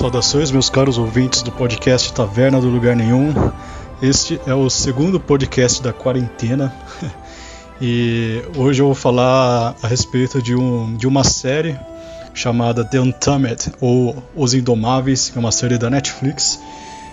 Saudações, meus caros ouvintes do podcast Taverna do Lugar Nenhum. Este é o segundo podcast da quarentena e hoje eu vou falar a respeito de, um, de uma série chamada The Untamed ou Os Indomáveis, que é uma série da Netflix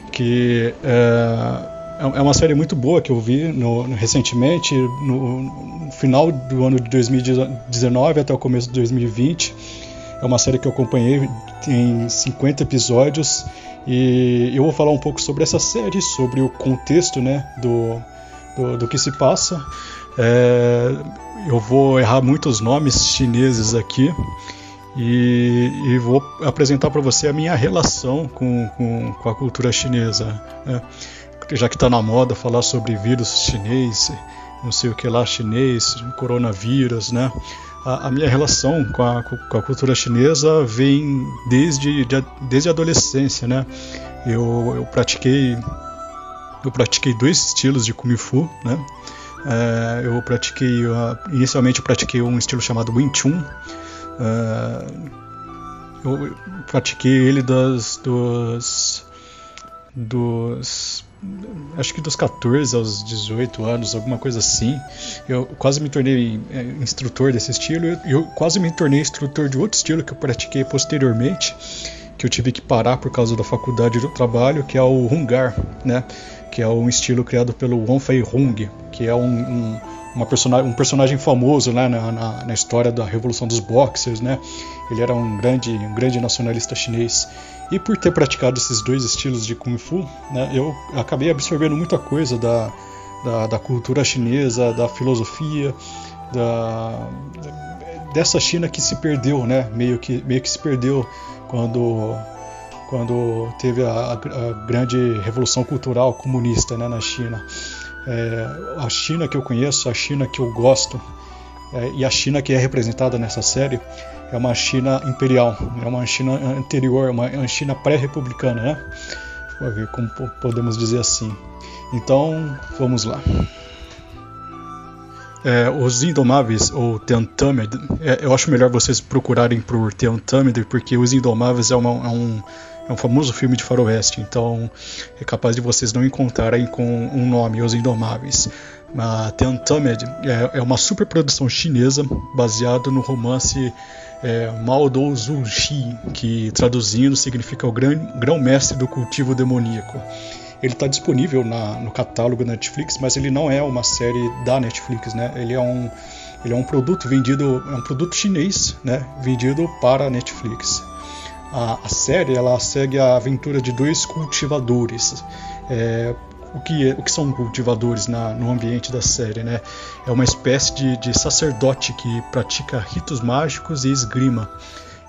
que é, é uma série muito boa que eu vi no, recentemente, no, no final do ano de 2019 até o começo de 2020 é uma série que eu acompanhei, tem 50 episódios e eu vou falar um pouco sobre essa série, sobre o contexto né, do, do, do que se passa. É, eu vou errar muitos nomes chineses aqui e, e vou apresentar para você a minha relação com, com, com a cultura chinesa. Né? Já que está na moda falar sobre vírus chinês, não sei o que lá chinês, coronavírus, né? A, a minha relação com a, com a, cultura chinesa vem desde, de, desde a adolescência, né? Eu, eu pratiquei eu pratiquei dois estilos de kung fu, né? É, eu pratiquei inicialmente eu pratiquei um estilo chamado Wing Chun. Uh, eu pratiquei ele das dos dos acho que dos 14 aos 18 anos, alguma coisa assim. Eu quase me tornei é, instrutor desse estilo e eu quase me tornei instrutor de outro estilo que eu pratiquei posteriormente, que eu tive que parar por causa da faculdade do trabalho, que é o Hungar, né? Que é um estilo criado pelo Wang Fei Hung, que é um, um personagem, um personagem famoso né, na, na, na, história da Revolução dos Boxers, né? Ele era um grande, um grande nacionalista chinês. E por ter praticado esses dois estilos de Kung Fu, né, eu acabei absorvendo muita coisa da, da, da cultura chinesa, da filosofia, da, dessa China que se perdeu, né? Meio que, meio que se perdeu quando, quando teve a, a grande revolução cultural comunista né, na China. É, a China que eu conheço, a China que eu gosto é, e a China que é representada nessa série é uma China imperial, é uma China anterior, uma China pré-republicana, né? Como podemos dizer assim. Então, vamos lá. É, os Indomáveis, ou The Untamed, é, eu acho melhor vocês procurarem por The Untamed, porque Os Indomáveis é, uma, é, um, é um famoso filme de faroeste, então é capaz de vocês não encontrarem com um nome, Os Indomáveis. A The Untamed é, é uma superprodução chinesa baseada no romance é, Mao Dou Shi, que traduzindo significa o grão-mestre do cultivo demoníaco. Ele está disponível na, no catálogo da Netflix, mas ele não é uma série da Netflix, né? Ele é um, ele é um produto vendido, é um produto chinês, né? Vendido para a Netflix. A, a série ela segue a aventura de dois cultivadores. É, o que, o que são cultivadores na, no ambiente da série, né? É uma espécie de, de sacerdote que pratica ritos mágicos e esgrima.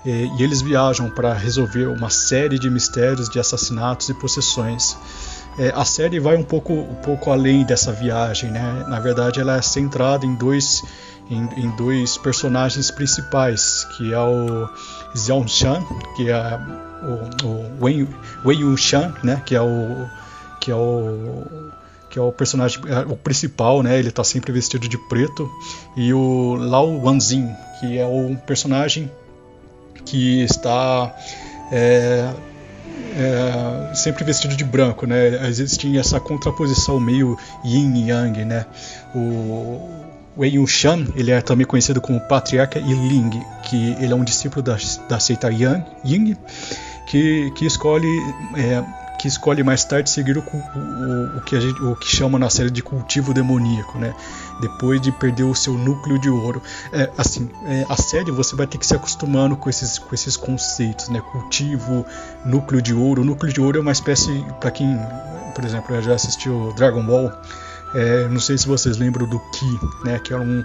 E, e eles viajam para resolver uma série de mistérios de assassinatos e possessões. É, a série vai um pouco, um pouco além dessa viagem, né? Na verdade, ela é centrada em dois, em, em dois personagens principais, que é o Xiao Shan, que é o, o Wei, Wei Yunshan, né? Que é o que é o que é o personagem é, o principal, né? Ele está sempre vestido de preto e o Lao Wanzin, que é o personagem que está é, é, sempre vestido de branco, né? Existe essa contraposição meio yin e yang, né? O Wei Yunshan, ele é também conhecido como Patriarca Ling, que ele é um discípulo da, da seita Yang, Ying, que, que escolhe é, que escolhe mais tarde seguir o, o, o, que gente, o que chama na série de cultivo demoníaco, né? Depois de perder o seu núcleo de ouro. É, assim, é, a série você vai ter que se acostumando com esses, com esses conceitos, né? Cultivo, núcleo de ouro. O núcleo de ouro é uma espécie, para quem, por exemplo, já assistiu Dragon Ball, é, não sei se vocês lembram do Ki, né? Que é um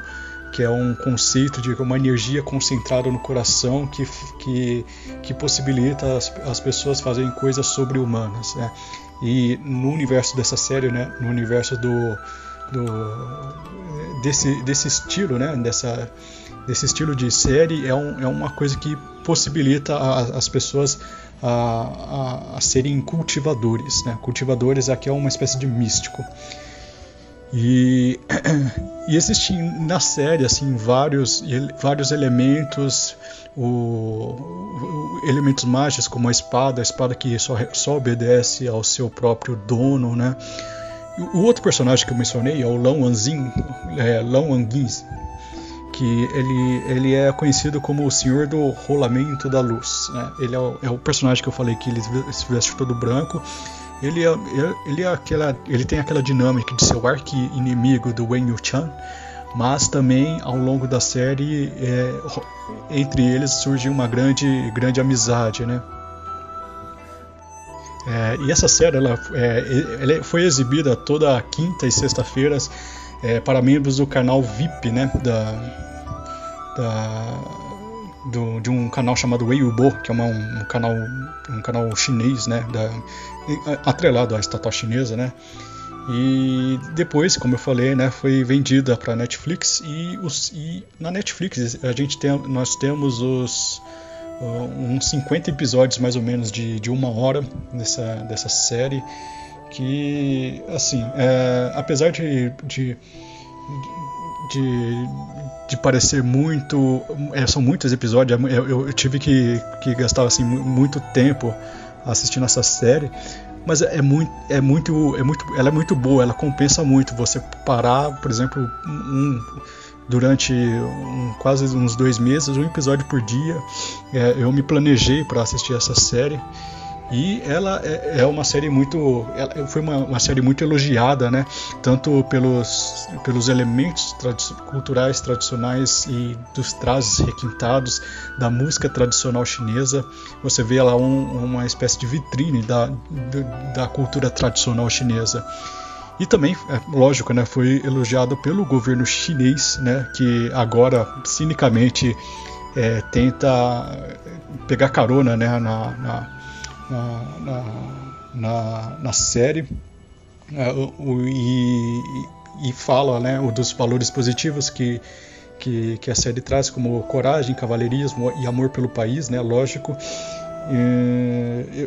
que é um conceito de uma energia concentrada no coração que, que, que possibilita as, as pessoas fazerem coisas sobre-humanas. Né? E no universo dessa série, né, no universo do, do desse, desse estilo, né, dessa, desse estilo de série, é, um, é uma coisa que possibilita a, as pessoas a, a, a, serem cultivadores. Né? Cultivadores aqui é uma espécie de místico. E, e existem na série assim vários vários elementos, o, o, elementos mágicos como a espada, a espada que só, só obedece ao seu próprio dono, né? O outro personagem que eu mencionei é o Lão Anzin, é, Lão Anguin, que ele, ele é conhecido como o Senhor do Rolamento da Luz. Né? Ele é o, é o, personagem que eu falei que ele se veste todo branco. Ele, é, ele, é aquela, ele tem aquela dinâmica de ser o arqui-inimigo do Wen Yu-chan, mas também ao longo da série é, entre eles surge uma grande, grande amizade, né? É, e essa série ela, é, ela, foi exibida toda quinta e sexta-feiras é, para membros do canal VIP, né? Da, da do, de um canal chamado Weibo, que é uma, um, canal um canal chinês, né? Da, atrelado à estatal chinesa, né? E depois, como eu falei, né, foi vendida para Netflix e, os, e na Netflix a gente tem, nós temos os uh, uns 50 episódios mais ou menos de, de uma hora dessa, dessa série que assim é, apesar de, de, de, de parecer muito é, são muitos episódios eu, eu, tive que, que gastar assim muito tempo assistindo essa série mas é muito, é muito, é muito, ela é muito boa, ela compensa muito você parar, por exemplo, um, durante um, quase uns dois meses, um episódio por dia. É, eu me planejei para assistir essa série e ela é, é uma série muito, ela foi uma, uma, série muito elogiada, né? Tanto pelos, pelos elementos tradi culturais tradicionais e dos trajes requintados da música tradicional chinesa. Você vê lá um, uma espécie de vitrine da, da cultura tradicional chinesa. E também, é, lógico, né, foi elogiado pelo governo chinês, né, que agora cinicamente é, tenta pegar carona né, na, na na, na, na, na série é, e, e fala né, dos valores positivos que, que, que, a série traz, como coragem, cavalheirismo e amor pelo país, né, lógico.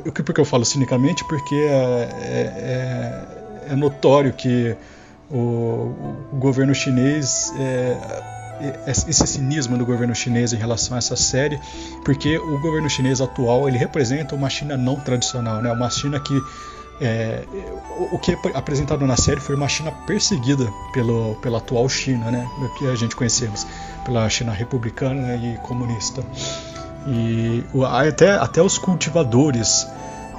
Eu, por que eu falo cinicamente? Porque é, é, é, é notório que o, o governo chinês é, esse cinismo do governo chinês em relação a essa série, porque o governo chinês atual ele representa uma China não tradicional, né? Uma China que é, o que é apresentado na série foi uma China perseguida pelo, pela atual China, né? Que a gente conhecemos, pela China republicana e comunista. E até, até os cultivadores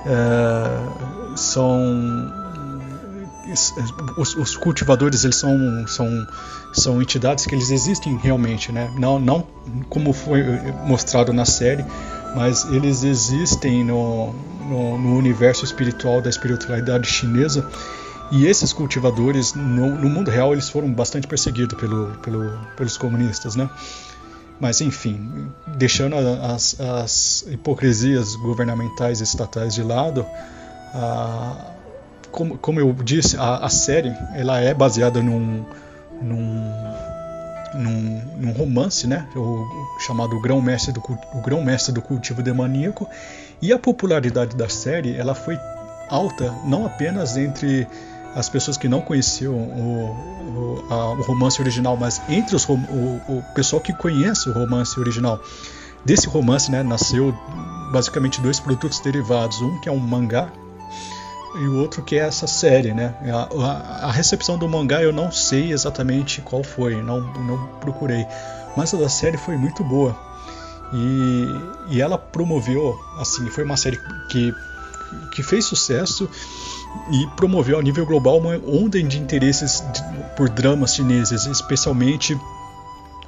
é, são os, os, cultivadores eles são, são, são entidades que eles existem realmente, né? Não, não como foi mostrado na série, mas eles existem no, no, no universo espiritual da espiritualidade chinesa. E esses cultivadores, no, no, mundo real, eles foram bastante perseguidos pelo, pelo, pelos comunistas, né? Mas, enfim, deixando as, as hipocrisias governamentais e estatais de lado, a, como, como eu disse, a, a série ela é baseada num, num, num, num romance, né? O, chamado Grão Mestre do o Grão Mestre do Cultivo Demoníaco. E a popularidade da série ela foi alta não apenas entre as pessoas que não conheciam o, o, a, o romance original, mas entre os, o, o, pessoal que conhece o romance original. Desse romance, né, nasceu basicamente dois produtos derivados, um que é um mangá e o outro que é essa série, né? A, a, a, recepção do mangá eu não sei exatamente qual foi, não, não procurei, mas a da série foi muito boa e, e ela promoveu, assim, foi uma série que, que fez sucesso e promoveu a nível global uma onda de interesses por dramas chineses, especialmente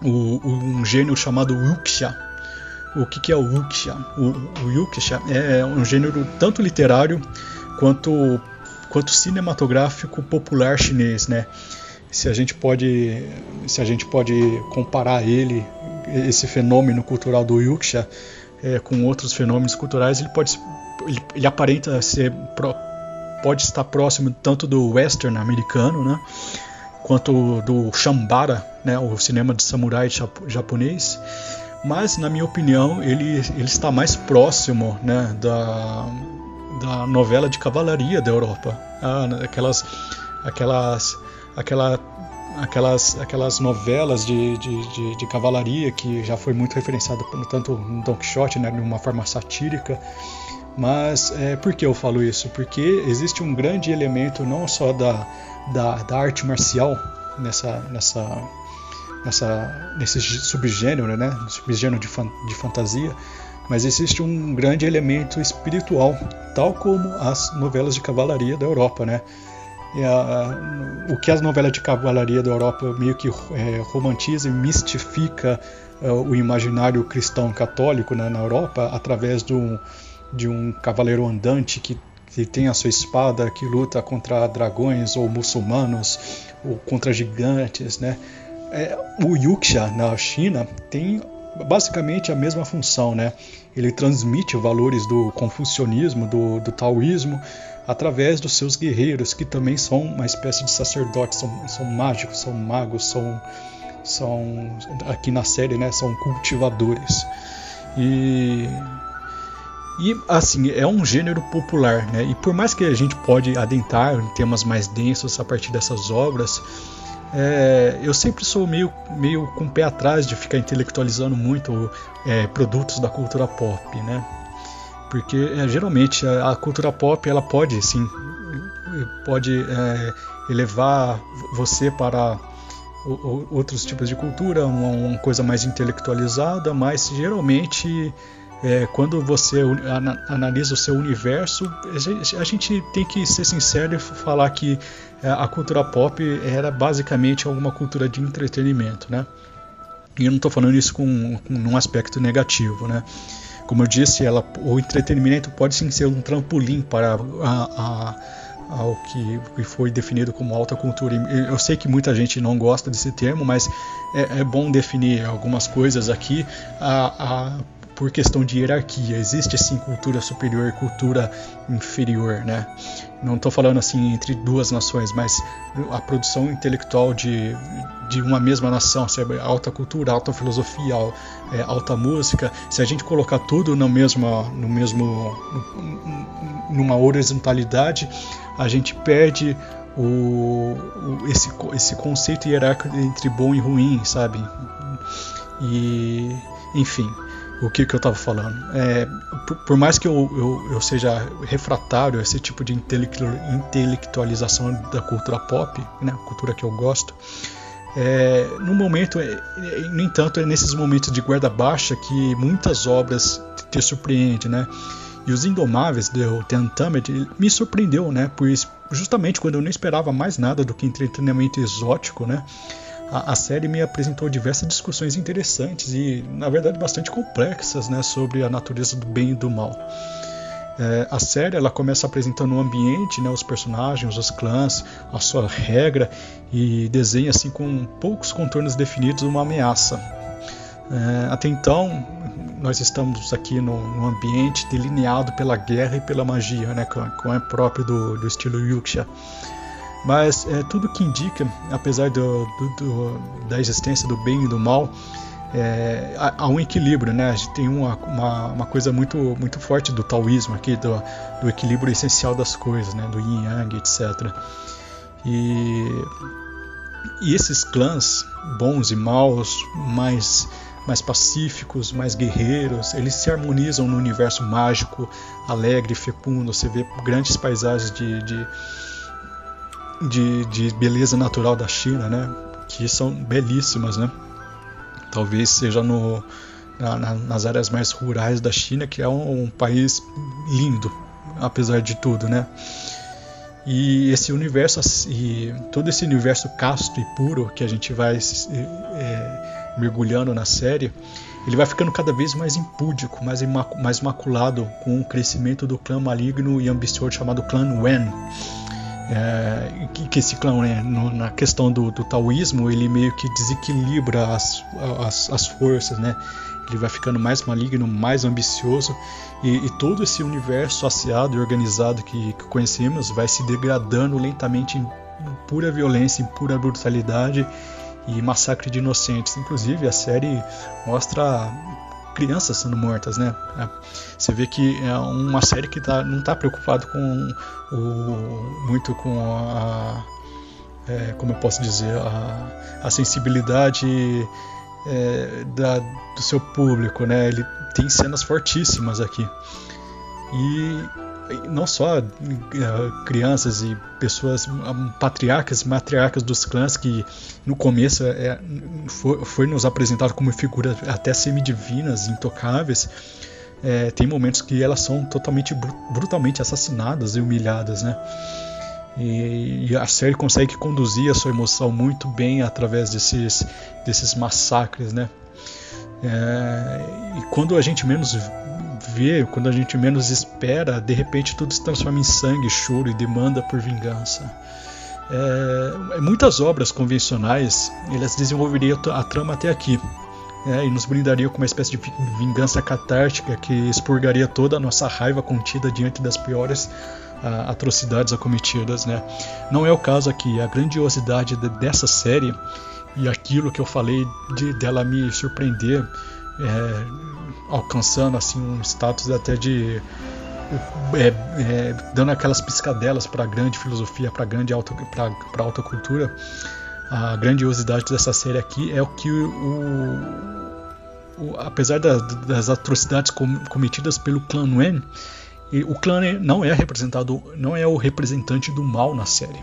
o, um gênero chamado wuxia. O que, que é o wuxia? O, o wuxia é um gênero tanto literário quanto, quanto cinematográfico popular chinês, né? Se a gente pode, se a gente pode comparar ele, esse fenômeno cultural do Yuxia, é, com outros fenômenos culturais, ele pode, ele, ele aparenta ser pode estar próximo tanto do western americano, né? quanto do Shambara, né, o cinema de samurai japonês, mas na minha opinião ele, ele está mais próximo né, da, da novela de cavalaria da Europa, ah, aquelas, aquelas, aquela aquelas, aquelas novelas de, de, de, de, cavalaria que já foi muito referenciado tanto no Don Quixote, né, de uma forma satírica. Mas é, por que eu falo isso? Porque existe um grande elemento não só da, da, da arte marcial nessa, nessa, nessa, nesse subgênero, né, subgênero de, fan, de fantasia, mas existe um grande elemento espiritual, tal como as novelas de cavalaria da Europa, né? A, o que as novelas de cavalaria da Europa meio que é, romantiza e mistifica é, o imaginário cristão católico né, na Europa através do, de um cavaleiro andante que, que tem a sua espada, que luta contra dragões ou muçulmanos ou contra gigantes, né? É, o Yuxia na China tem basicamente a mesma função, né? Ele transmite valores do confucionismo, do, do taoísmo, através dos seus guerreiros, que também são uma espécie de sacerdotes, são, são mágicos, são magos, são, são aqui na série, né? São cultivadores. E e assim, é um gênero popular, né? E por mais que a gente pode adentrar em temas mais densos a partir dessas obras, é, eu sempre sou meio, meio com o pé atrás de ficar intelectualizando muito é, produtos da cultura pop, né? Porque é, geralmente a, a, cultura pop ela pode, sim, pode é, elevar você para o, o, outros tipos de cultura, uma, uma coisa mais intelectualizada, mas geralmente é, quando você analisa o seu universo, a gente tem que ser sincero e falar que é, a cultura pop era basicamente alguma cultura de entretenimento, né? E eu não estou falando isso com, com um aspecto negativo, né? Como eu disse, ela, o entretenimento pode sim ser um trampolim para a, a que, que, foi definido como alta cultura. Eu sei que muita gente não gosta desse termo, mas é, é bom definir algumas coisas aqui. A, a, por questão de hierarquia. Existe assim cultura superior e cultura inferior, né? Não estou falando assim entre duas nações, mas a produção intelectual de, de uma mesma nação, sabe? alta cultura, alta filosofia, é, alta música. Se a gente colocar tudo no mesmo, no mesmo, numa horizontalidade, a gente perde o, o, esse, esse conceito hierárquico entre bom e ruim, sabe? E, enfim o que, que eu estava falando. É, por, por, mais que eu, eu, eu, seja refratário a esse tipo de intelectualização da cultura pop, né, cultura que eu gosto, é, no momento, é, é, no entanto, é nesses momentos de guarda baixa que muitas obras te surpreendem, né? E os Indomáveis do The Untamed me surpreendeu, né? Pois justamente quando eu não esperava mais nada do que entretenimento exótico, né? A, a, série me apresentou diversas discussões interessantes e, na verdade, bastante complexas né, sobre a natureza do bem e do mal. É, a série ela começa apresentando um ambiente, né, os personagens, os clãs, a sua regra e desenha assim com poucos contornos definidos uma ameaça. É, até então nós estamos aqui no, no, ambiente delineado pela guerra e pela magia, né, como é próprio do, do estilo Yuxia. Mas é, tudo que indica, apesar do, do, do, da existência do bem e do mal, é, há, há, um equilíbrio, né? A gente tem uma, uma, uma, coisa muito, muito forte do taoísmo aqui, do, do equilíbrio essencial das coisas, né? Do yin yang, etc. E, e esses clãs, bons e maus, mais, mais pacíficos, mais guerreiros, eles se harmonizam no universo mágico, alegre, fecundo. Você vê grandes paisagens de, de de, de beleza natural da China, né? Que são belíssimas, né? Talvez seja no, na, nas áreas mais rurais da China, que é um, um, país lindo, apesar de tudo, né? E esse universo, e todo esse universo casto e puro que a gente vai é, mergulhando na série, ele vai ficando cada vez mais impúdico, mais, mais maculado com o crescimento do clã maligno e ambicioso chamado clã Wen é, que, que, esse clã, né, no, na questão do, do, taoísmo, ele meio que desequilibra as, as, as, forças, né? Ele vai ficando mais maligno, mais ambicioso e, e todo esse universo asseado e organizado que, que, conhecemos vai se degradando lentamente em pura violência, em pura brutalidade e massacre de inocentes. Inclusive, a série mostra crianças sendo mortas, né? É, você vê que é uma série que tá, não está preocupado com o, muito com a, é, como eu posso dizer, a, a sensibilidade é, da, do seu público, né? Ele tem cenas fortíssimas aqui. E não só uh, crianças e pessoas um, patriarcas e matriarcas dos clãs que no começo é, foi, foi, nos apresentado como figuras até semidivinas, intocáveis, é, tem momentos que elas são totalmente brutalmente assassinadas e humilhadas, né? E, e, a série consegue conduzir a sua emoção muito bem através desses, desses massacres, né? É, e quando a gente menos vê, quando a gente menos espera, de repente tudo se transforma em sangue, choro e demanda por vingança. É, muitas obras convencionais elas desenvolveriam a trama até aqui é, e nos brindariam com uma espécie de vingança catártica que expurgaria toda a nossa raiva contida diante das piores a, atrocidades acometidas. Né? Não é o caso aqui. A grandiosidade de, dessa série e aquilo que eu falei de dela me surpreender é, alcançando assim um status até de é, é, dando aquelas piscadelas para a grande filosofia, para a grande alta, para alta cultura. A grandiosidade dessa série aqui é o que o, o apesar da, das atrocidades cometidas pelo clã Nguyen, o clã não é representado, não é o representante do mal na série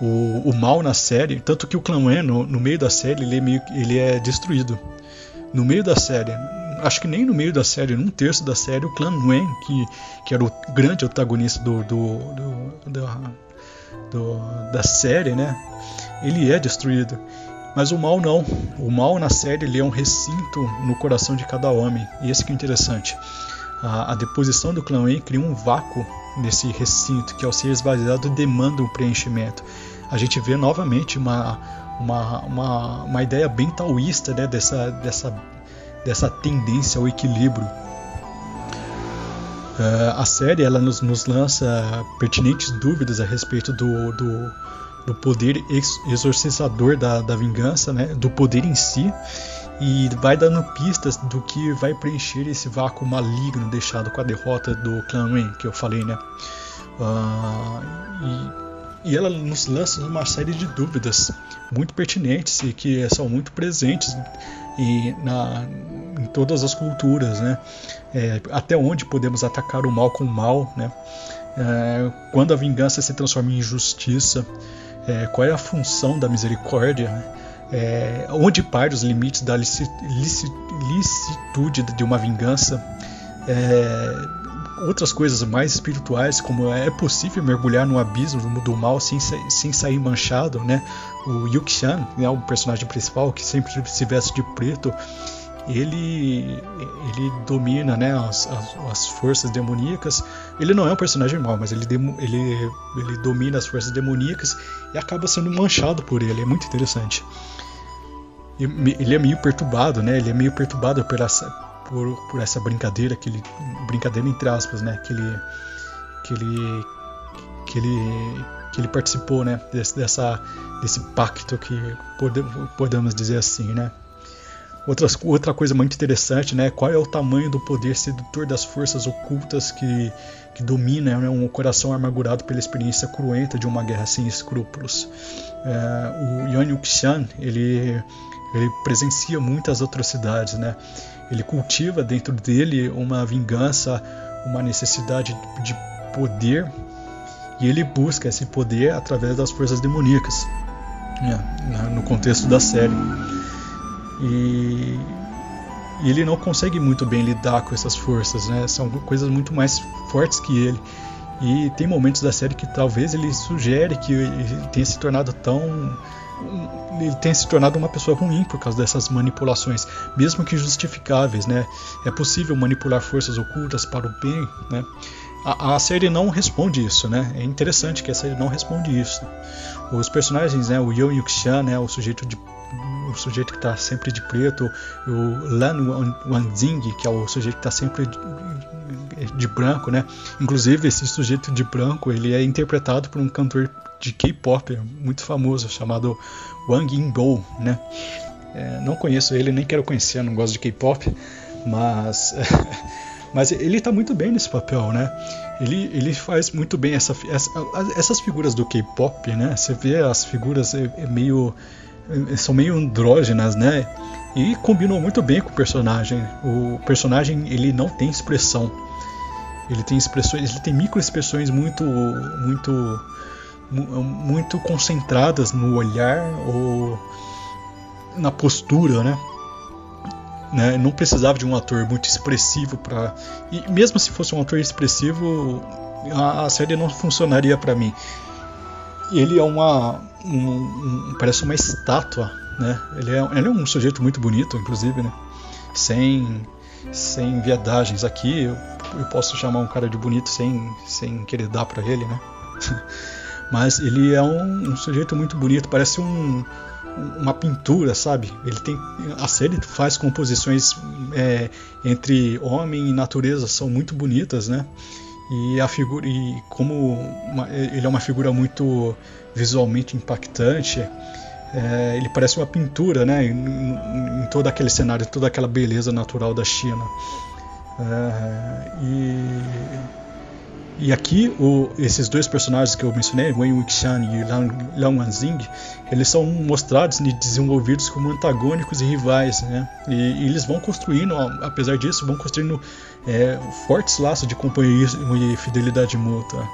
o, o mal na série, tanto que o clã Wen, no, no meio da série, ele é, meio, ele é destruído. No meio da série, acho que nem no meio da série, num terço da série, o clã Wen, que, que era o grande antagonista do, do, do, do, do da série, né? Ele é destruído. Mas o mal não. O mal na série ele é um recinto no coração de cada homem. E esse que é interessante. A, a deposição do clã Wen cria um vácuo nesse recinto que ao ser esvaziado demanda um preenchimento. A gente vê novamente uma, uma, uma, uma ideia bem taoísta né, dessa, dessa, dessa tendência ao equilíbrio. Uh, a série ela nos, nos, lança pertinentes dúvidas a respeito do, do, do poder exorcizador da, da vingança, né, do poder em si, e vai dando pistas do que vai preencher esse vácuo maligno deixado com a derrota do clã Wen, que eu falei, né? Uh, e, e, ela nos lança uma série de dúvidas muito pertinentes e que são muito presentes e na, em todas as culturas, né? É, até onde podemos atacar o mal com o mal, né? É, quando a vingança se transforma em justiça, é, qual é a função da misericórdia? Né? é, onde param os limites da licitude de uma vingança. É, outras coisas mais espirituais, como é possível mergulhar no abismo do mal sem, sem sair manchado, né? O Yukshan, né, o personagem principal que sempre se veste de preto, ele ele domina, né, as, as, as forças demoníacas. Ele não é um personagem mau, mas ele, ele ele domina as forças demoníacas e acaba sendo manchado por ele. É muito interessante ele é meio perturbado, né? Ele é meio perturbado essa, por, por essa brincadeira que ele, brincadeira entre aspas, né? Que ele, que ele, que ele, que ele participou, né? Desse, dessa, desse pacto que pode, podemos dizer assim, né? Outras, outra coisa muito interessante, né? Qual é o tamanho do poder sedutor das forças ocultas que, que domina né, um coração amargurado pela experiência cruenta de uma guerra sem escrúpulos? É, o Yan Yuxian, ele ele presencia muitas atrocidades, né? Ele cultiva dentro dele uma vingança, uma necessidade de poder e ele busca esse poder através das forças demoníacas, né? no contexto da série. E, ele não consegue muito bem lidar com essas forças, né? São coisas muito mais fortes que ele. E tem momentos da série que talvez ele sugere que ele tenha se tornado tão ele tem se tornado uma pessoa ruim por causa dessas manipulações, mesmo que justificáveis, né? É possível manipular forças ocultas para o bem, né? A, a, série não responde isso, né? É interessante que a série não responde isso. Os personagens, né? O Yo Yuxian, né? O sujeito de o sujeito que está sempre de preto, o Lan Wanzing, que é o sujeito que está sempre de, de, branco, né? Inclusive esse sujeito de branco, ele é interpretado por um cantor de K-pop muito famoso chamado Wang Yingbo, né? É, não conheço ele, nem quero conhecer, não gosto de K-pop, mas Mas ele está muito bem nesse papel, né? Ele, ele faz muito bem essa, essa essas figuras do K-pop, né? Você vê as figuras é, é meio é, são meio andrógenas, né? E combinam muito bem com o personagem. O personagem ele não tem expressão. Ele tem expressões, ele tem microexpressões muito muito muito concentradas no olhar ou na postura, né? né? Não precisava de um ator muito expressivo para e mesmo se fosse um ator expressivo, a, a série não funcionaria para mim. Ele é uma um, um, parece uma estátua, né? Ele é, ele é um sujeito muito bonito, inclusive, né? Sem sem viadagens aqui, eu, eu posso chamar um cara de bonito sem sem querer dar para ele, né? Mas ele é um, um sujeito muito bonito, parece um, uma pintura, sabe? Ele tem a série faz composições é, entre homem e natureza são muito bonitas, né? E a figura e como uma, ele é uma figura muito visualmente impactante, é, ele parece uma pintura, né? Em, em, todo aquele cenário, toda aquela beleza natural da China. É, e e aqui, o, esses dois personagens que eu mencionei, Wen Wuxian e Liang Wanzing, eles são mostrados e desenvolvidos como antagônicos e rivais, né? E, e eles vão construindo, apesar disso, vão construindo é, fortes laços de companheirismo e fidelidade mútua.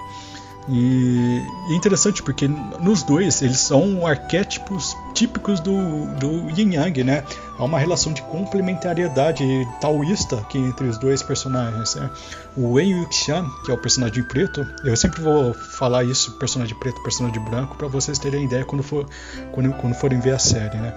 E é interessante porque nos dois eles são arquétipos típicos do, do Yin Yang, né? Há uma relação de complementariedade taoísta aqui entre os dois personagens. Né? O Wen Yuxian, que é o personagem preto, eu sempre vou falar isso, personagem preto, personagem branco, para vocês terem ideia quando, for, quando, quando forem ver a série, né?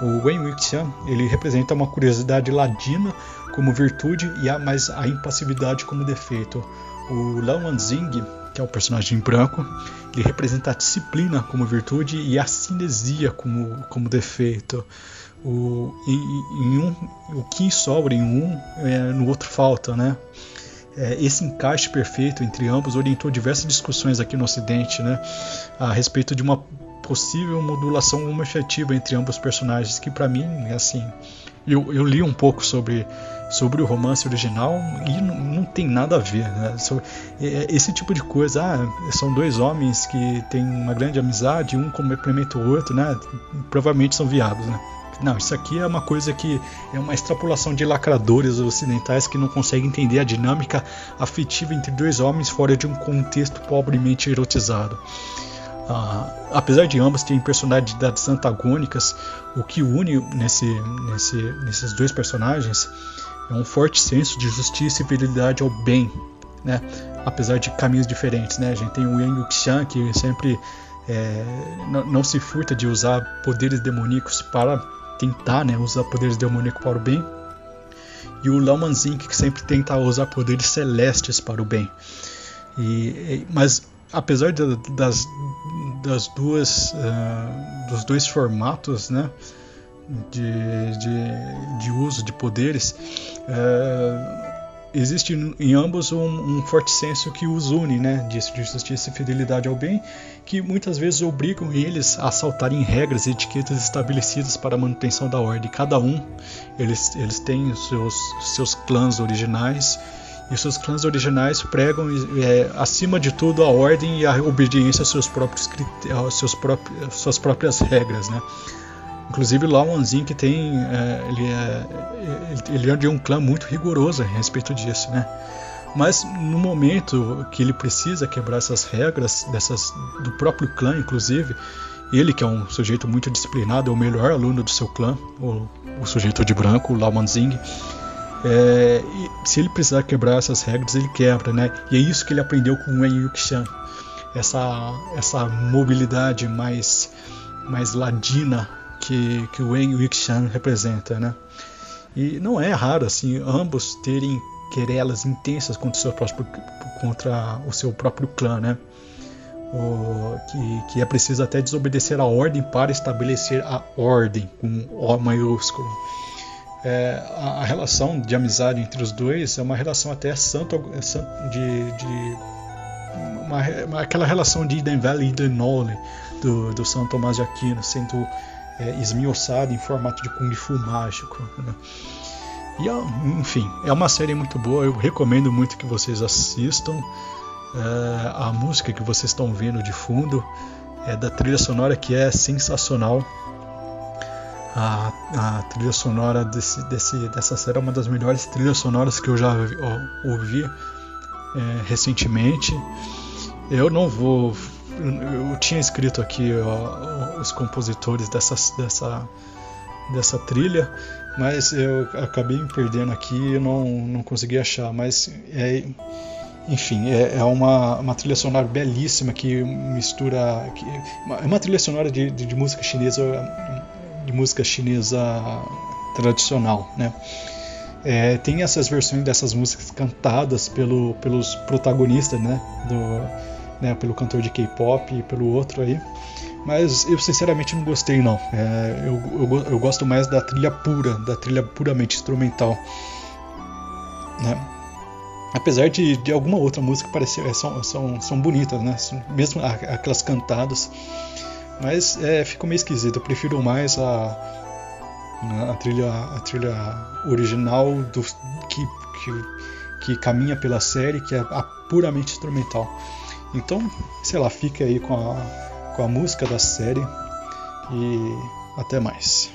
O Wen Yuxian, ele representa uma curiosidade ladina como virtude e a, mas a impassividade como defeito. O Lao Wanzing que é o personagem branco, ele representa a disciplina como virtude e a cinesia como, como defeito. O, em, em um, o que sobra em um, é, no outro falta, né? É, esse encaixe perfeito entre ambos orientou diversas discussões aqui no Ocidente, né? A respeito de uma possível modulação homoafetiva entre ambos personagens, que para mim, é assim, eu, eu li um pouco sobre sobre o romance original e não, tem nada a ver. Né? É, esse tipo de coisa, ah, são dois homens que têm uma grande amizade, um complementa o outro, né? provavelmente são viados. Né? Não, isso aqui é uma coisa que é uma extrapolação de lacradores ocidentais que não conseguem entender a dinâmica afetiva entre dois homens fora de um contexto pobremente erotizado. Ah, apesar de ambos terem personalidades antagônicas, o que une nesse, nesse, nesses dois personagens é um forte senso de justiça e fidelidade ao bem, né? apesar de caminhos diferentes. Né? A gente tem o Yang Yuxian que sempre é, não, não, se furta de usar poderes demoníacos para tentar né, usar poderes demoníacos para o bem, e o Lao Manzing que sempre tenta usar poderes celestes para o bem. E, mas apesar de, das, das duas uh, dos dois formatos, né? de, de, de uso de poderes, é, existe em ambos um, um, forte senso que os une, né, de, de justiça e fidelidade ao bem, que muitas vezes obrigam eles a saltarem regras e etiquetas estabelecidas para a manutenção da ordem. Cada um, eles, eles têm seus, seus clãs originais, e seus clãs originais pregam, é, acima de tudo, a ordem e a obediência aos seus próprios, aos seus próprios, suas próprias regras, né? Inclusive lá o que tem, é, ele, é, ele é de um clã muito rigoroso a respeito disso, né? Mas no momento que ele precisa quebrar essas regras, dessas do próprio clã, inclusive, ele que é um sujeito muito disciplinado, é o melhor aluno do seu clã, o, o sujeito de branco, o Lao Manzing, é, se ele precisar quebrar essas regras, ele quebra, né? E é isso que ele aprendeu com Wen Yuxian, essa essa mobilidade mais mais ladina que, que Wen Wuxian representa, né? E não é raro assim ambos terem querelas intensas contra o seu próprio, contra o seu próprio clã, né? O, que, que é preciso até desobedecer a ordem para estabelecer a ordem com O maiúsculo. É, a, relação de amizade entre os dois é uma relação até santo, de, de uma, uma, aquela relação de Eden Valley e Eden Nole do, do São Tomás de Aquino, sendo é, em formato de Kung Fu mágico. Né? E, enfim, é uma série muito boa, eu recomendo muito que vocês assistam. É, a música que vocês estão vendo de fundo é da trilha sonora que é sensacional. A, a trilha sonora desse, desse, dessa série é uma das melhores trilhas sonoras que eu já ouvi é, recentemente. Eu não vou. Eu tinha escrito aqui ó, os compositores dessa, dessa, dessa trilha, mas eu acabei me perdendo aqui e não, não consegui achar. Mas é, enfim, é, é uma, uma trilha sonora belíssima que mistura. Que, é uma trilha sonora de, de, de música chinesa de música chinesa tradicional, né? É, tem essas versões dessas músicas cantadas pelo, pelos protagonistas, né? Do, né? Pelo cantor de K-pop e pelo outro aí. Mas eu sinceramente não gostei não. É, eu, eu, eu, gosto mais da trilha pura, da trilha puramente instrumental. Né? Apesar de, de alguma outra música parecer é, são, são, são bonitas, né? Mesmo aquelas cantadas. Mas é, ficou meio esquisito. Eu prefiro mais a, a, trilha, a trilha original do, que, que, que caminha pela série, que é a puramente instrumental. Então, sei lá, fica aí com a, com a música da série e até mais.